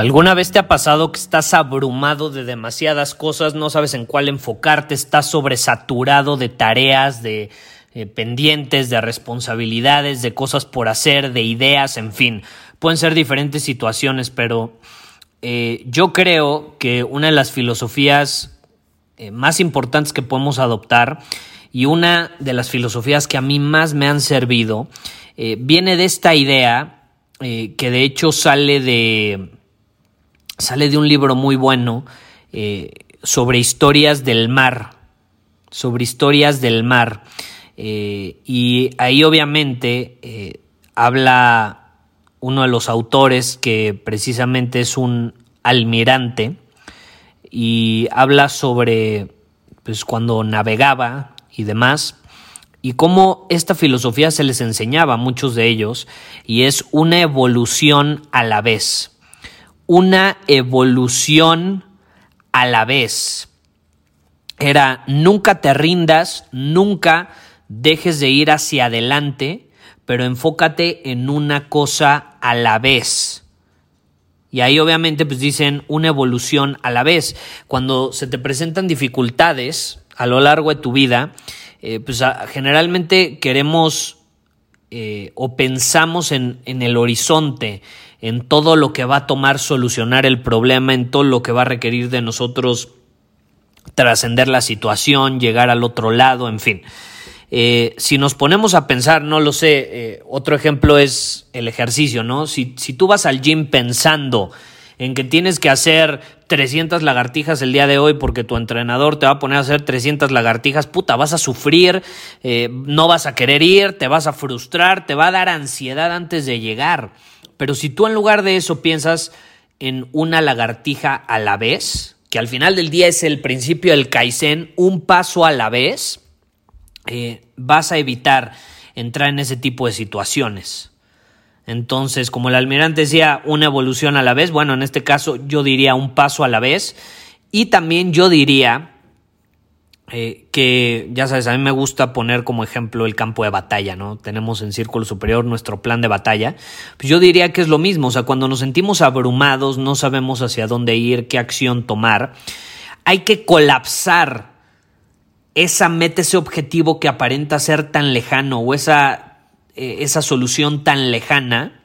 ¿Alguna vez te ha pasado que estás abrumado de demasiadas cosas, no sabes en cuál enfocarte, estás sobresaturado de tareas, de eh, pendientes, de responsabilidades, de cosas por hacer, de ideas, en fin? Pueden ser diferentes situaciones, pero eh, yo creo que una de las filosofías eh, más importantes que podemos adoptar y una de las filosofías que a mí más me han servido viene de esta idea que de hecho sale de sale de un libro muy bueno eh, sobre historias del mar, sobre historias del mar. Eh, y ahí obviamente eh, habla uno de los autores que precisamente es un almirante y habla sobre pues, cuando navegaba y demás y cómo esta filosofía se les enseñaba a muchos de ellos y es una evolución a la vez una evolución a la vez. Era nunca te rindas, nunca dejes de ir hacia adelante, pero enfócate en una cosa a la vez. Y ahí obviamente pues dicen una evolución a la vez. Cuando se te presentan dificultades a lo largo de tu vida, eh, pues generalmente queremos eh, o pensamos en, en el horizonte, en todo lo que va a tomar solucionar el problema, en todo lo que va a requerir de nosotros trascender la situación, llegar al otro lado, en fin. Eh, si nos ponemos a pensar, no lo sé, eh, otro ejemplo es el ejercicio, ¿no? Si, si tú vas al gym pensando en que tienes que hacer 300 lagartijas el día de hoy porque tu entrenador te va a poner a hacer 300 lagartijas, puta, vas a sufrir, eh, no vas a querer ir, te vas a frustrar, te va a dar ansiedad antes de llegar. Pero si tú en lugar de eso piensas en una lagartija a la vez, que al final del día es el principio del Kaizen, un paso a la vez, eh, vas a evitar entrar en ese tipo de situaciones. Entonces, como el almirante decía, una evolución a la vez, bueno, en este caso yo diría un paso a la vez. Y también yo diría eh, que ya sabes, a mí me gusta poner como ejemplo el campo de batalla, ¿no? Tenemos en Círculo Superior nuestro plan de batalla. Pues yo diría que es lo mismo, o sea, cuando nos sentimos abrumados, no sabemos hacia dónde ir, qué acción tomar, hay que colapsar esa meta, ese objetivo que aparenta ser tan lejano o esa, eh, esa solución tan lejana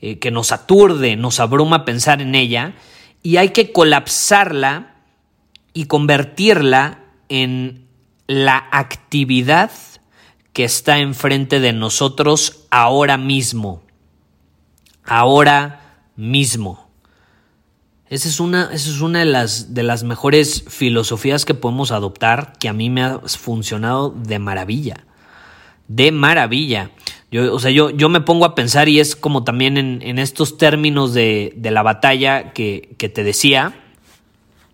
eh, que nos aturde, nos abruma pensar en ella, y hay que colapsarla y convertirla en la actividad que está enfrente de nosotros ahora mismo. Ahora mismo. Esa es una, esa es una de, las, de las mejores filosofías que podemos adoptar que a mí me ha funcionado de maravilla. De maravilla. Yo, o sea, yo, yo me pongo a pensar y es como también en, estos términos de, de la batalla que, que te decía.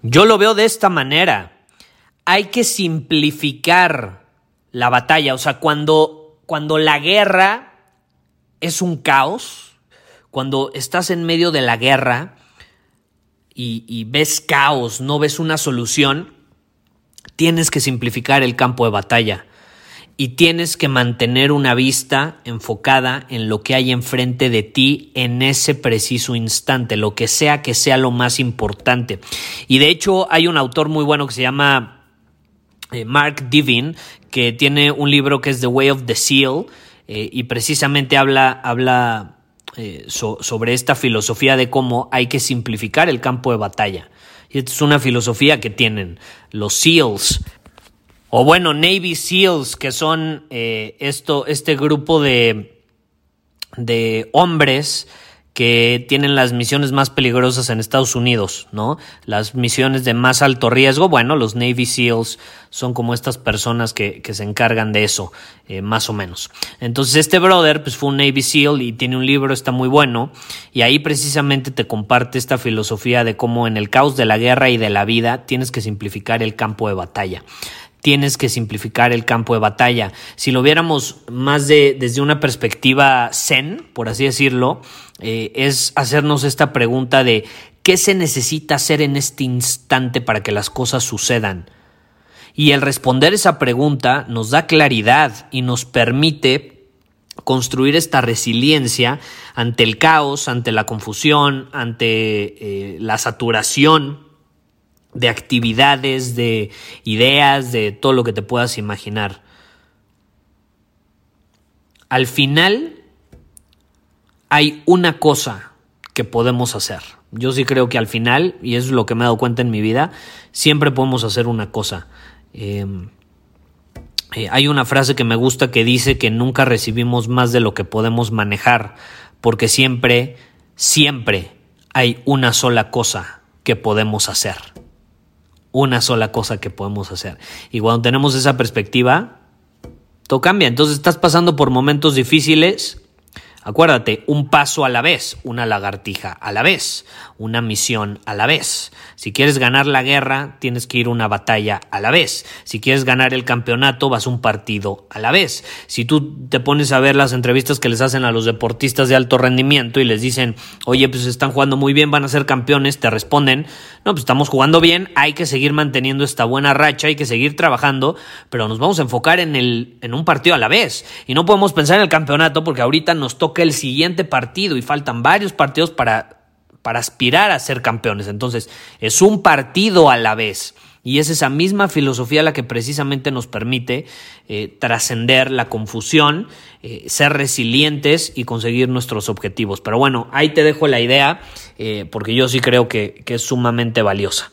Yo lo veo de esta manera hay que simplificar la batalla. O sea, cuando, cuando la guerra es un caos, cuando estás en medio de la guerra y, y ves caos, no ves una solución, tienes que simplificar el campo de batalla y tienes que mantener una vista enfocada en lo que hay enfrente de ti en ese preciso instante, lo que sea que sea lo más importante. Y de hecho hay un autor muy bueno que se llama eh, Mark Divin, que tiene un libro que es The Way of the Seal, eh, y precisamente habla, habla eh, sobre esta filosofía de cómo hay que simplificar el campo de batalla. Y esta es una filosofía que tienen los SEALs, o bueno, Navy SEALs, que son esto, este grupo de, de hombres que tienen las misiones más peligrosas en Estados Unidos, ¿no? Las misiones de más alto riesgo, bueno, los Navy SEALs son como estas personas que, que se encargan de eso, eh, más o menos. Entonces este brother, pues fue un Navy SEAL y tiene un libro, está muy bueno, y ahí precisamente te comparte esta filosofía de cómo en el caos de la guerra y de la vida tienes que simplificar el campo de batalla tienes que simplificar el campo de batalla. Si lo viéramos más de, desde una perspectiva zen, por así decirlo, eh, es hacernos esta pregunta de ¿qué se necesita hacer en este instante para que las cosas sucedan? Y el responder esa pregunta nos da claridad y nos permite construir esta resiliencia ante el caos, ante la confusión, ante eh, la saturación de actividades, de ideas, de todo lo que te puedas imaginar. Al final hay una cosa que podemos hacer. Yo sí creo que al final, y es lo que me he dado cuenta en mi vida, siempre podemos hacer una cosa. Em, eh, hay una frase que me gusta que dice que nunca recibimos más de lo que podemos manejar, porque siempre, siempre hay una sola cosa que podemos hacer una sola cosa que podemos hacer. Y cuando tenemos esa perspectiva, todo cambia. Entonces estás pasando por momentos difíciles, Acuérdate, un paso a la vez, una lagartija a la vez, una misión a la vez. Si quieres ganar la guerra, tienes que ir una batalla a la vez. Si quieres ganar el campeonato, vas un partido a la vez. Si tú te pones a ver las entrevistas que les hacen a los deportistas de alto rendimiento y les dicen, oye, pues están jugando muy bien, van a ser campeones, te responden, no, pues estamos jugando bien, hay que seguir manteniendo esta buena racha, hay que seguir trabajando, pero nos vamos a enfocar en, el, en un partido a la vez. Y no podemos pensar en el campeonato porque ahorita nos toca el siguiente partido y faltan varios partidos para, para aspirar a ser campeones. Entonces, es un partido a la vez. Y es esa misma filosofía la que precisamente nos permite eh, trascender la confusión, eh, ser resilientes y conseguir nuestros objetivos. Pero bueno, ahí te dejo la idea, eh, porque yo sí creo que, que es sumamente valiosa.